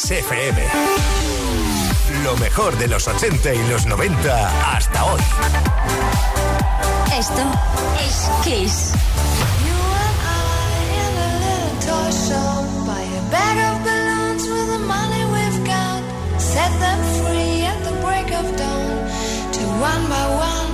Kiss FM. Lo mejor de los 80 y los 90 hasta hoy. Esto es Kiss. You and I in a little toy shop. Buy a bag of balloons with the money we've got. Set them free at the break of dawn. To one by one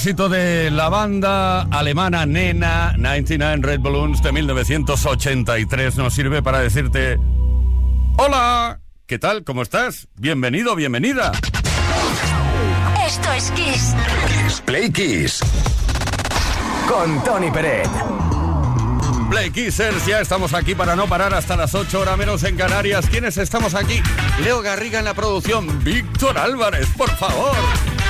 éxito de la banda alemana Nena 99 Red Balloons de 1983 nos sirve para decirte Hola, ¿qué tal? ¿Cómo estás? Bienvenido, bienvenida. Esto es Kiss. Kiss Play Kiss. Con Tony Peret. Play Kissers, ya estamos aquí para no parar hasta las 8 horas menos en Canarias. ¿Quiénes estamos aquí? Leo Garriga en la producción, Víctor Álvarez, por favor.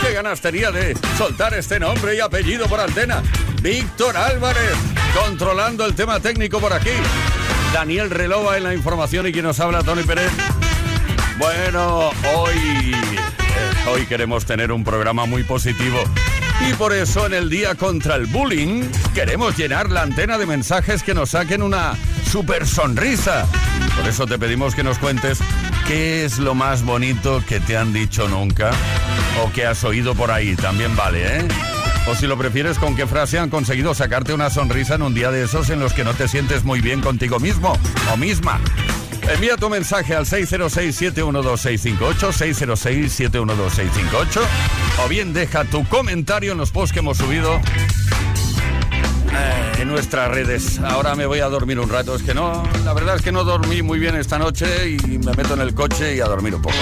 ¿Qué ganas tenía de soltar este nombre y apellido por antena? Víctor Álvarez, controlando el tema técnico por aquí. Daniel Relova en la información y quien nos habla, Tony Pérez. Bueno, hoy, eh, hoy queremos tener un programa muy positivo. Y por eso en el Día contra el Bullying queremos llenar la antena de mensajes que nos saquen una super sonrisa. Por eso te pedimos que nos cuentes qué es lo más bonito que te han dicho nunca o que has oído por ahí. También vale, ¿eh? O si lo prefieres, con qué frase han conseguido sacarte una sonrisa en un día de esos en los que no te sientes muy bien contigo mismo o misma. Envía tu mensaje al 606-712-658, 606-712-658, o bien deja tu comentario en los posts que hemos subido en nuestras redes. Ahora me voy a dormir un rato. Es que no, la verdad es que no dormí muy bien esta noche y me meto en el coche y a dormir un poco.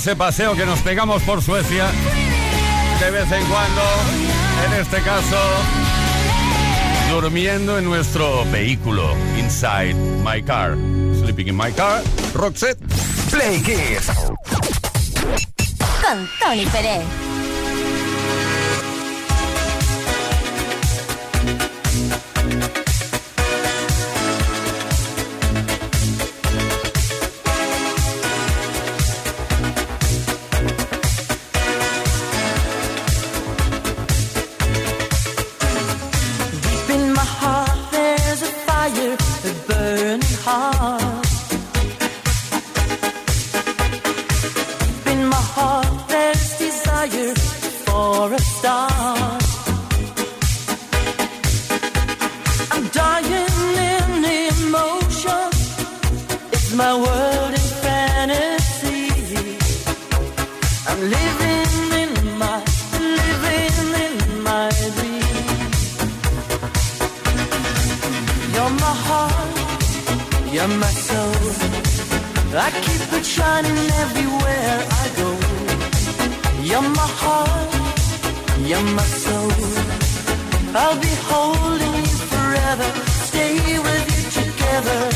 Ese paseo que nos pegamos por Suecia de vez en cuando, en este caso, durmiendo en nuestro vehículo, inside my car, sleeping in my car, Roxette. Play Kiss. Con Tony Pérez. You're my soul. I'll be holding you forever, stay with you together.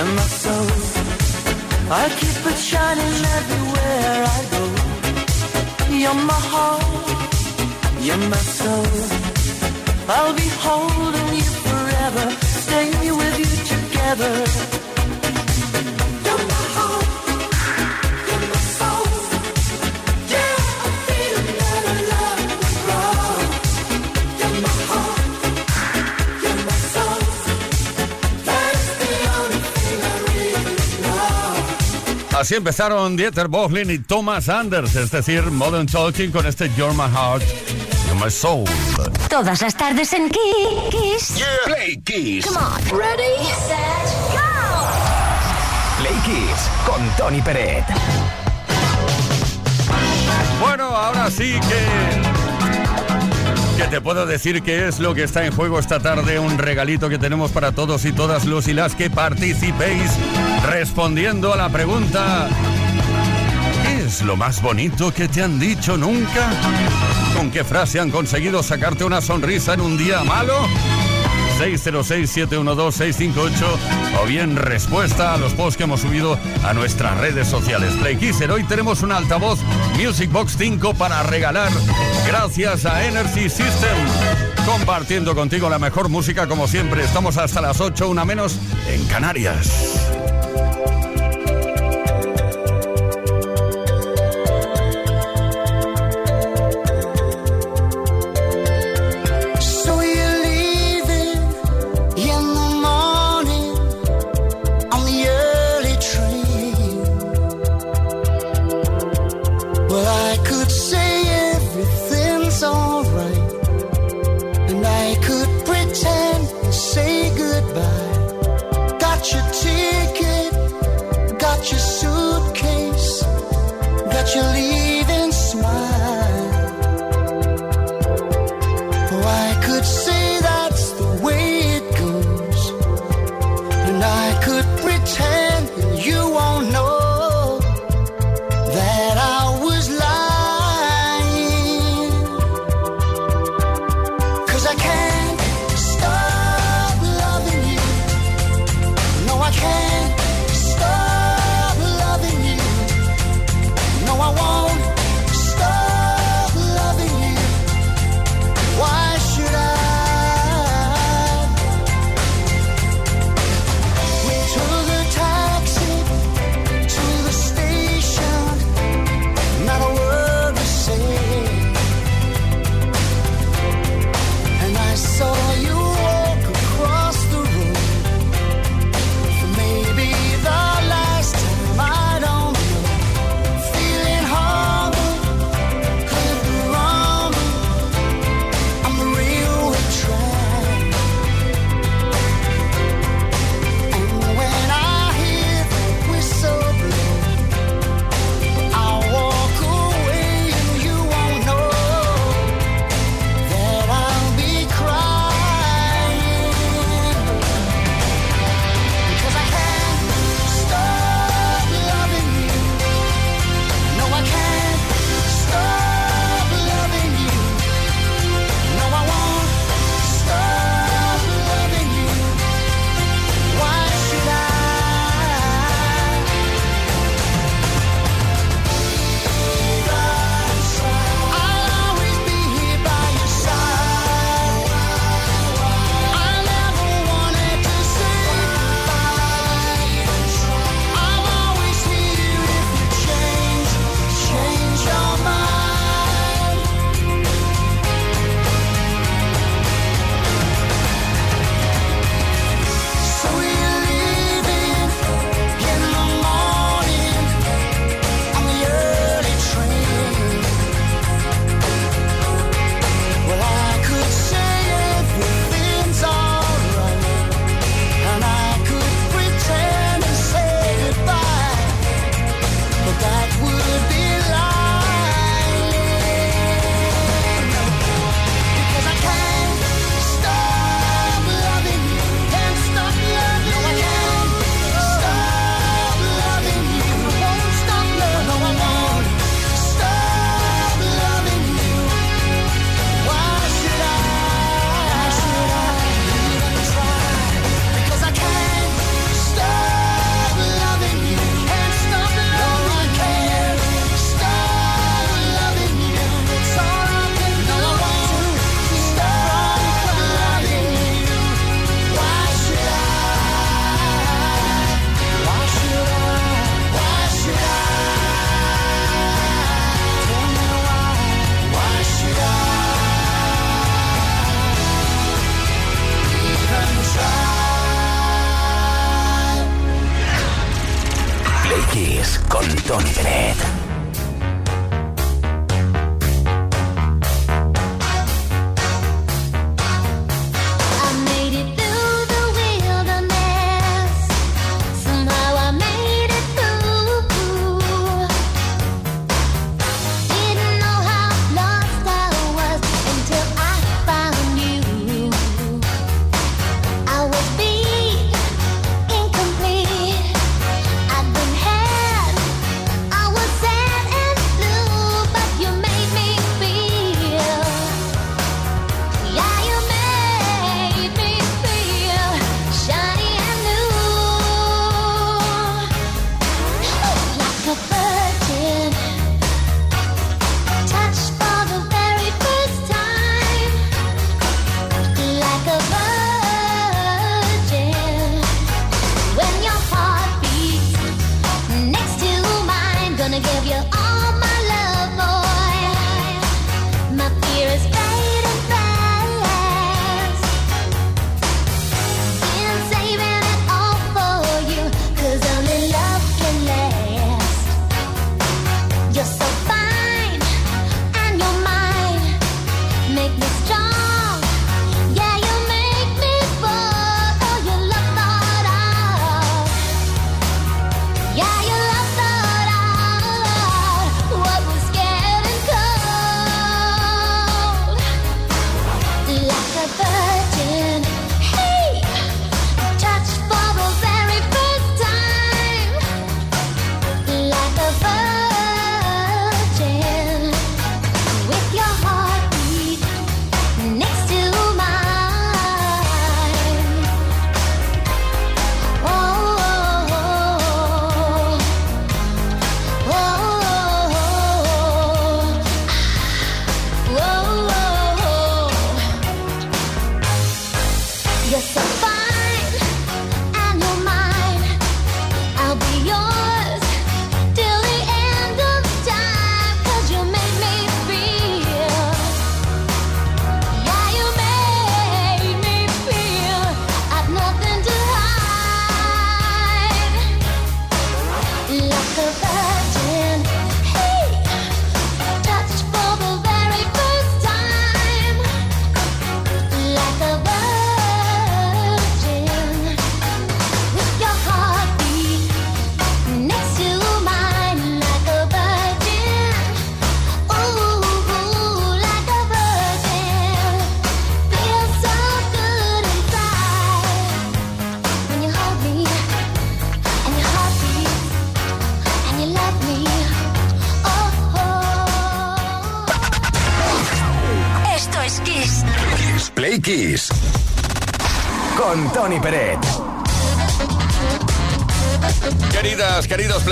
You're my soul. I keep it shining everywhere I go. You're my heart, you're my soul. I'll be holding you forever, stay with you together. Así empezaron Dieter Bohlen y Thomas Anders, es decir, Modern Talking con este You're My Heart, You're My Soul. Todas las tardes en Kiss. Play Kiss. Come on. Ready, set, go. Play Kiss con Tony Peret. Bueno, ahora sí que... Que te puedo decir que es lo que está en juego esta tarde, un regalito que tenemos para todos y todas los y las que participéis respondiendo a la pregunta ¿Qué es lo más bonito que te han dicho nunca? ¿Con qué frase han conseguido sacarte una sonrisa en un día malo? 606-712-658 o bien respuesta a los posts que hemos subido a nuestras redes sociales. Play Kisser, hoy tenemos un altavoz Music Box 5 para regalar gracias a Energy System. Compartiendo contigo la mejor música como siempre. Estamos hasta las 8, una menos, en Canarias. So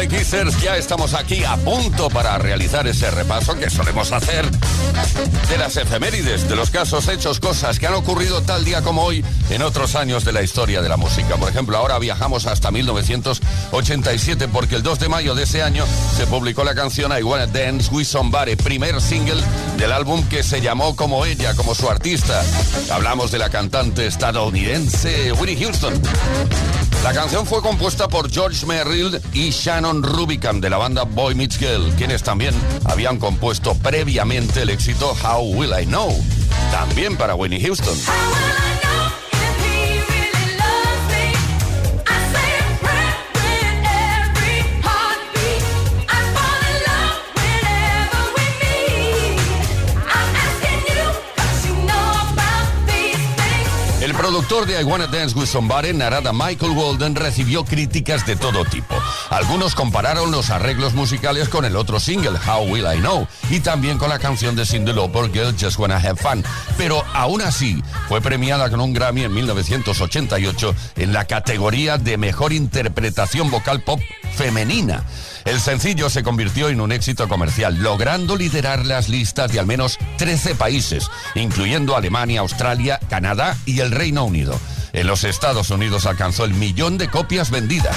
Play ya estamos aquí a punto para realizar ese repaso que solemos hacer de las efemérides, de los casos hechos, cosas que han ocurrido tal día como hoy en otros años de la historia de la música. Por ejemplo, ahora viajamos hasta 1987 porque el 2 de mayo de ese año se publicó la canción I Wanna Dance With Somebody, primer single del álbum que se llamó como ella, como su artista. Hablamos de la cantante estadounidense Winnie Houston. La canción fue compuesta por George Merrill y Shannon Rubicam de la banda Boy Meets Girl, quienes también habían compuesto previamente el éxito How Will I Know, también para Winnie Houston. Productor de I Wanna Dance With Somebody, Narada Michael Walden, recibió críticas de todo tipo. Algunos compararon los arreglos musicales con el otro single, How Will I Know, y también con la canción de Cindy Lauper, Girl Just Wanna Have Fun. Pero aún así, fue premiada con un Grammy en 1988 en la categoría de Mejor Interpretación Vocal Pop Femenina. El sencillo se convirtió en un éxito comercial, logrando liderar las listas de al menos 13 países, incluyendo Alemania, Australia, Canadá y el Reino Unido. En los Estados Unidos alcanzó el millón de copias vendidas.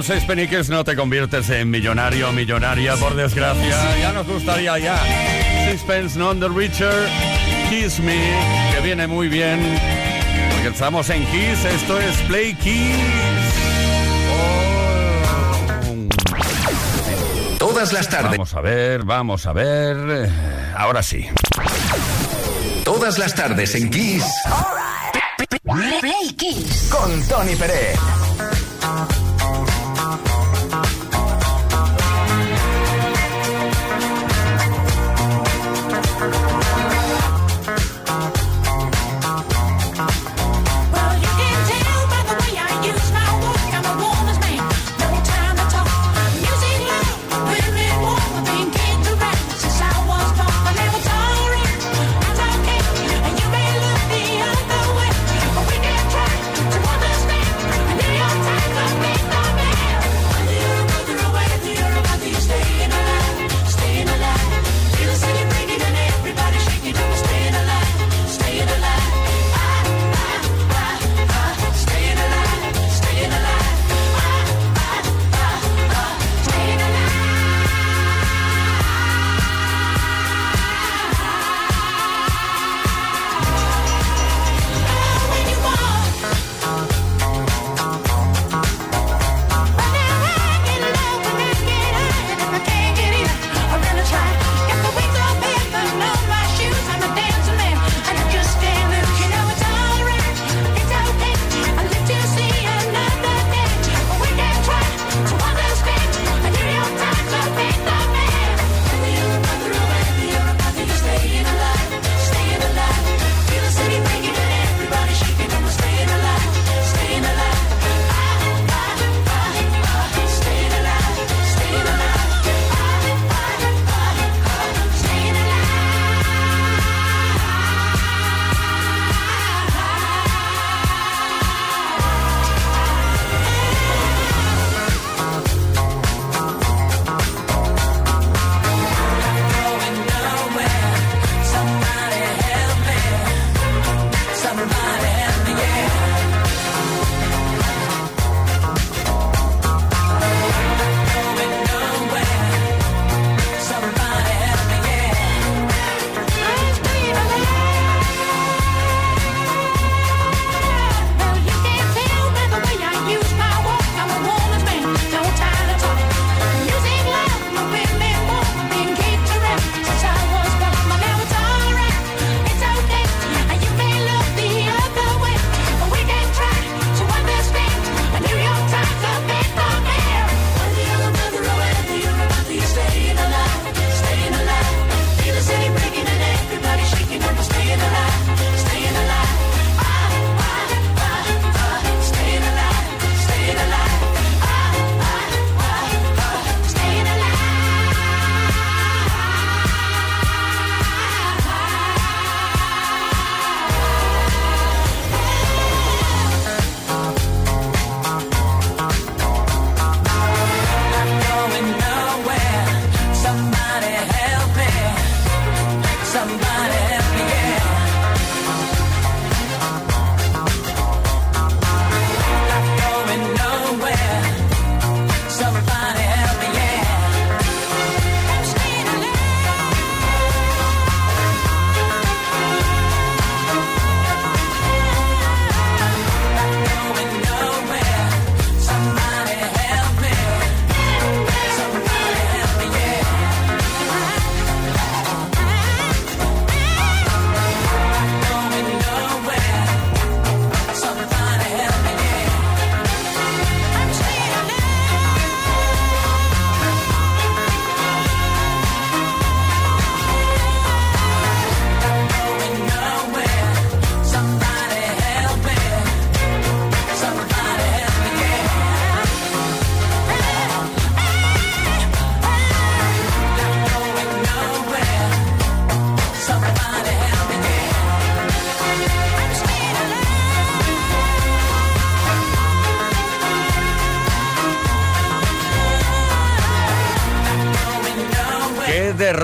con seis peniques no te conviertes en millonario o millonaria, por desgracia. Ya nos gustaría ya. Sixpence, non the richer, Kiss Me, que viene muy bien. Porque estamos en Kiss, esto es Play Kiss. Oh. Todas las tardes. Vamos a ver, vamos a ver. Ahora sí. Todas las tardes en Kiss. Play Kiss. Con Tony Pérez.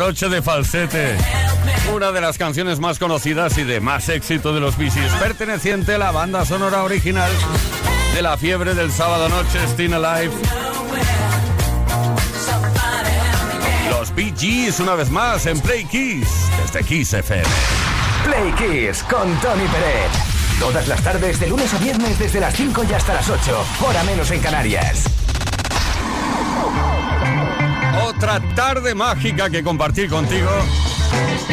Broche de falsete. Una de las canciones más conocidas y de más éxito de los bicis, perteneciente a la banda sonora original de la fiebre del sábado noche, Still Alive. Los Bee Gees, una vez más, en Play Kiss, desde Kiss FM. Play Kiss con Tony Pérez. Todas las tardes, de lunes a viernes, desde las 5 y hasta las 8, hora menos en Canarias. Otra tarde mágica que compartir contigo.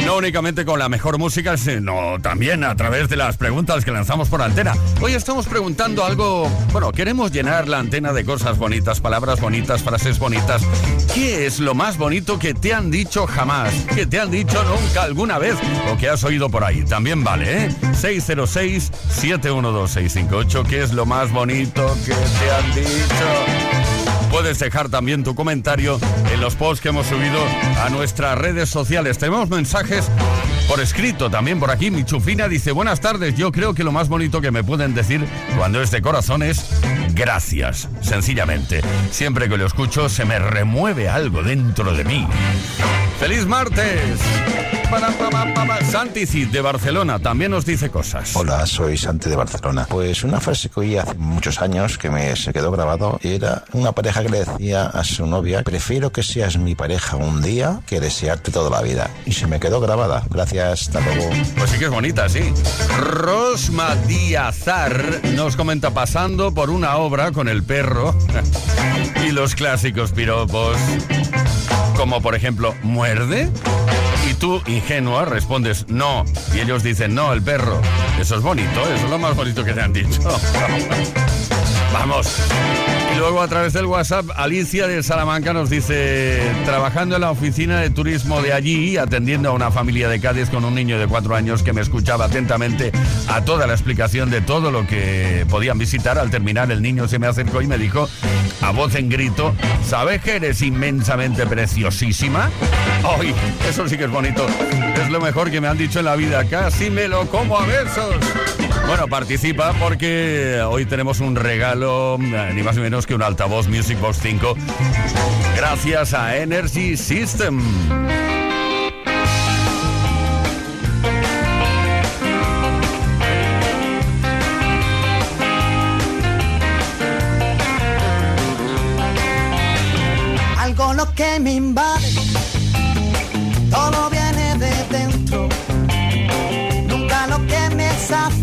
No únicamente con la mejor música, sino también a través de las preguntas que lanzamos por antena. Hoy estamos preguntando algo, bueno, queremos llenar la antena de cosas bonitas, palabras bonitas, frases bonitas. ¿Qué es lo más bonito que te han dicho jamás? Que te han dicho nunca alguna vez o que has oído por ahí. También vale, ¿eh? 606-712-658. ¿Qué es lo más bonito que te han dicho? Puedes dejar también tu comentario en los posts que hemos subido a nuestras redes sociales. Tenemos mensajes por escrito también por aquí. Mi chufina dice, buenas tardes, yo creo que lo más bonito que me pueden decir cuando es de corazón es gracias, sencillamente. Siempre que lo escucho se me remueve algo dentro de mí. ¡Feliz martes! Santi Cid de Barcelona también nos dice cosas. Hola, soy Santi de Barcelona. Pues una frase que oí hace muchos años que me se quedó grabado era una pareja que le decía a su novia, prefiero que seas mi pareja un día que desearte toda la vida. Y se me quedó grabada. Gracias, hasta luego. Pues sí que es bonita, sí. Rosma Díazar nos comenta pasando por una obra con el perro y los clásicos piropos, como por ejemplo, ¿muerde? Y tú, ingenua, respondes no. Y ellos dicen no, el perro. Eso es bonito, eso es lo más bonito que te han dicho. Vamos. Y luego a través del WhatsApp, Alicia de Salamanca nos dice, trabajando en la oficina de turismo de allí, atendiendo a una familia de Cádiz con un niño de cuatro años que me escuchaba atentamente a toda la explicación de todo lo que podían visitar. Al terminar, el niño se me acercó y me dijo, a voz en grito, ¿sabes que eres inmensamente preciosísima? ¡Ay! Eso sí que es bonito. Es lo mejor que me han dicho en la vida. Casi me lo como a besos. Bueno, participa porque hoy tenemos un regalo, eh, ni más ni menos que un altavoz Music Box 5, gracias a Energy System. Algo lo que me invade, todo viene de dentro. Nunca lo que me sacie,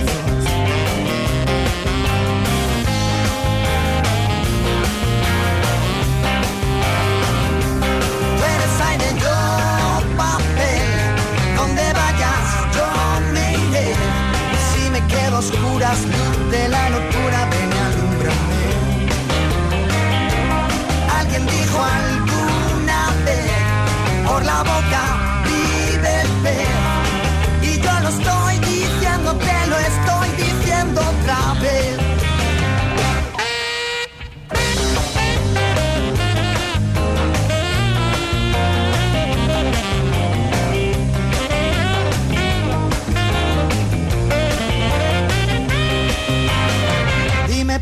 oscuras de la locura, ven y alúmbrame. Alguien dijo alguna vez, por la boca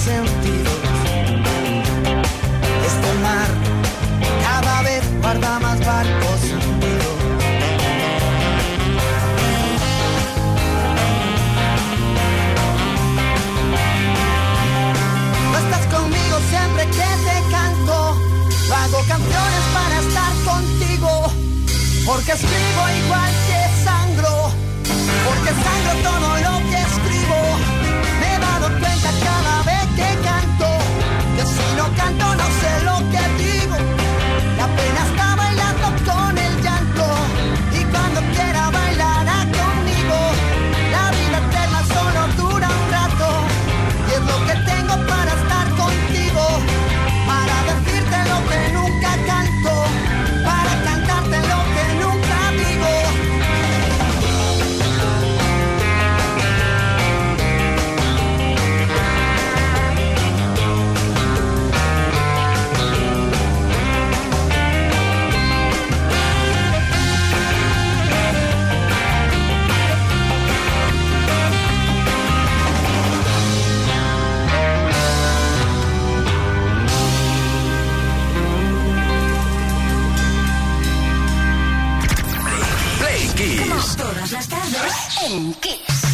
sentido. Este mar cada vez guarda más barcos hundidos. Estás conmigo siempre que te canto, hago canciones para estar contigo, porque escribo igual que sangro, porque sangro todo Como todas las tardes en Kiss.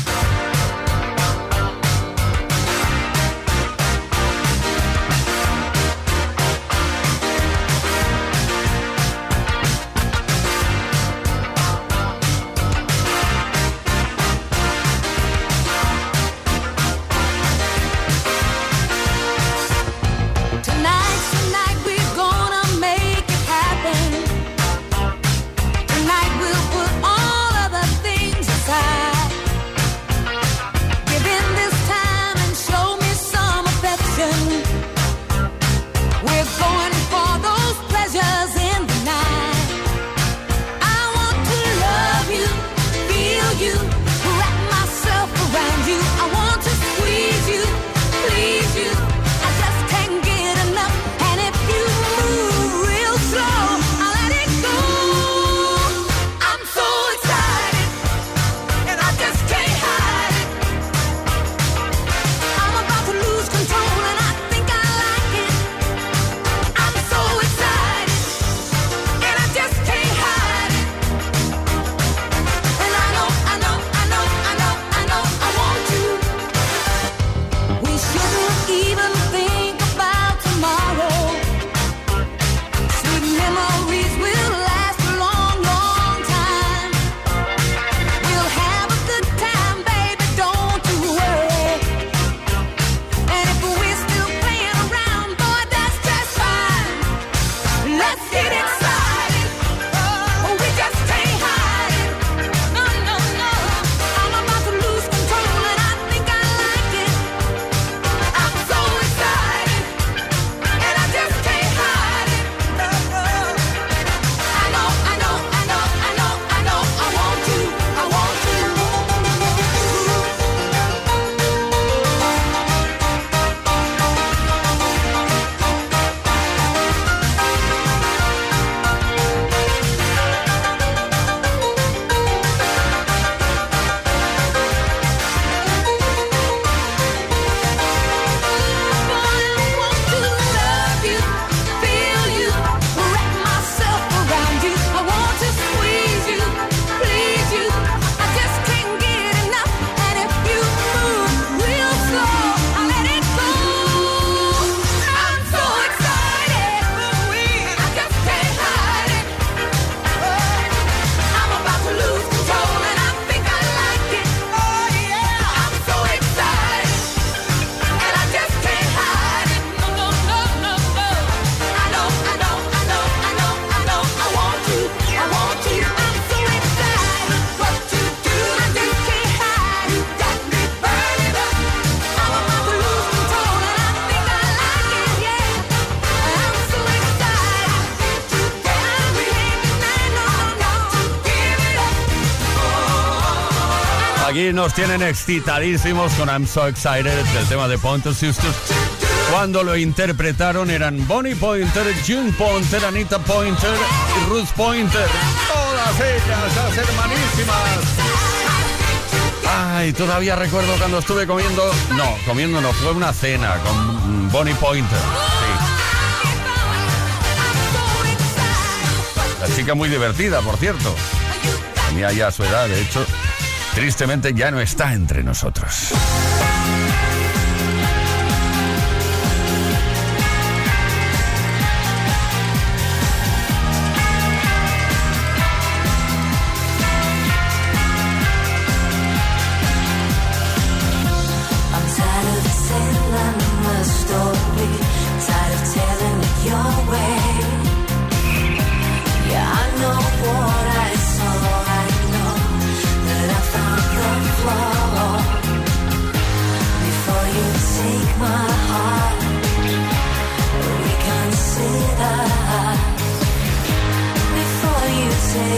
Aquí nos tienen excitadísimos con I'm So Excited, el tema de Pointer Sisters. Cuando lo interpretaron eran Bonnie Pointer, June Pointer, Anita Pointer y Ruth Pointer. Todas ellas, las hermanísimas. Ay, todavía recuerdo cuando estuve comiendo. No, comiendo no, fue una cena con Bonnie Pointer. Sí. La chica muy divertida, por cierto. Tenía ya su edad, de hecho. Tristemente ya no está entre nosotros.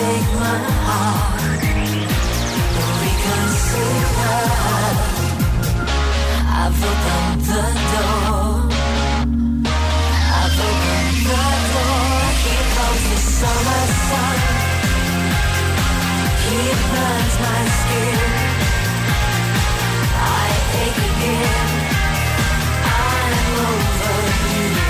take my heart. I've opened the door. I've opened the door. The summer sun. He burns my skin. I ache again. I'm over you.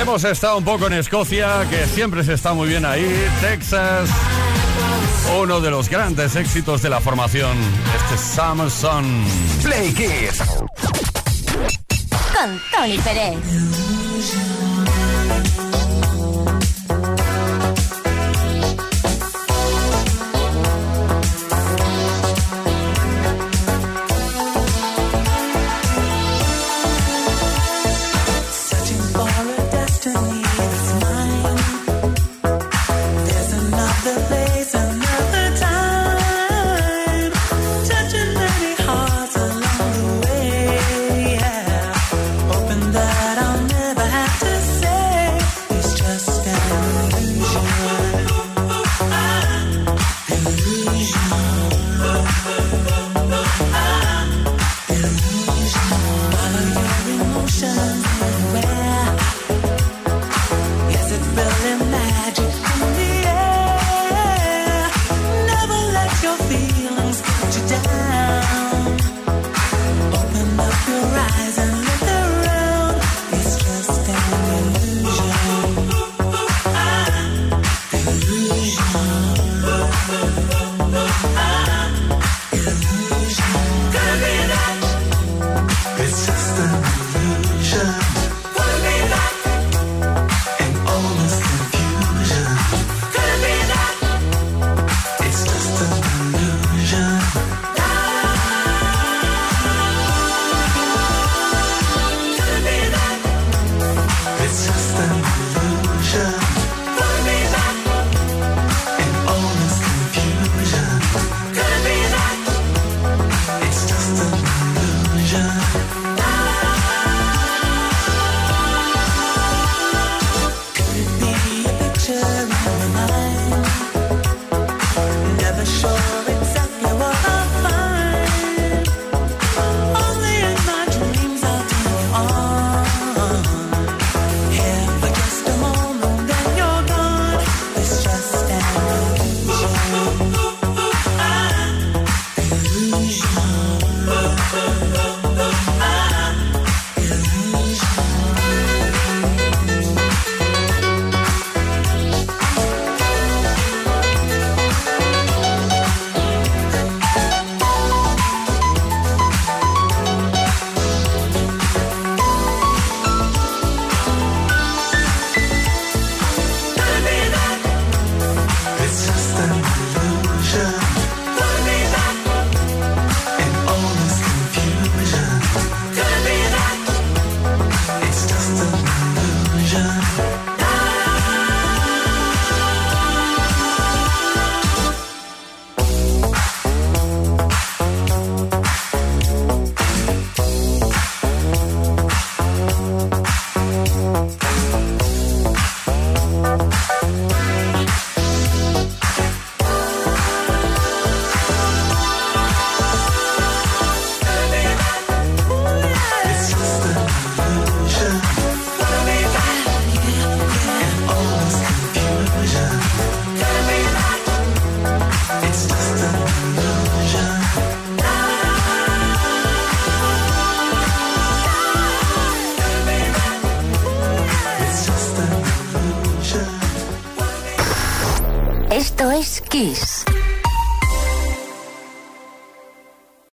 Hemos estado un poco en Escocia, que siempre se está muy bien ahí. Texas, uno de los grandes éxitos de la formación. Este Summer Sun. Play Kids. Con Tony Pérez.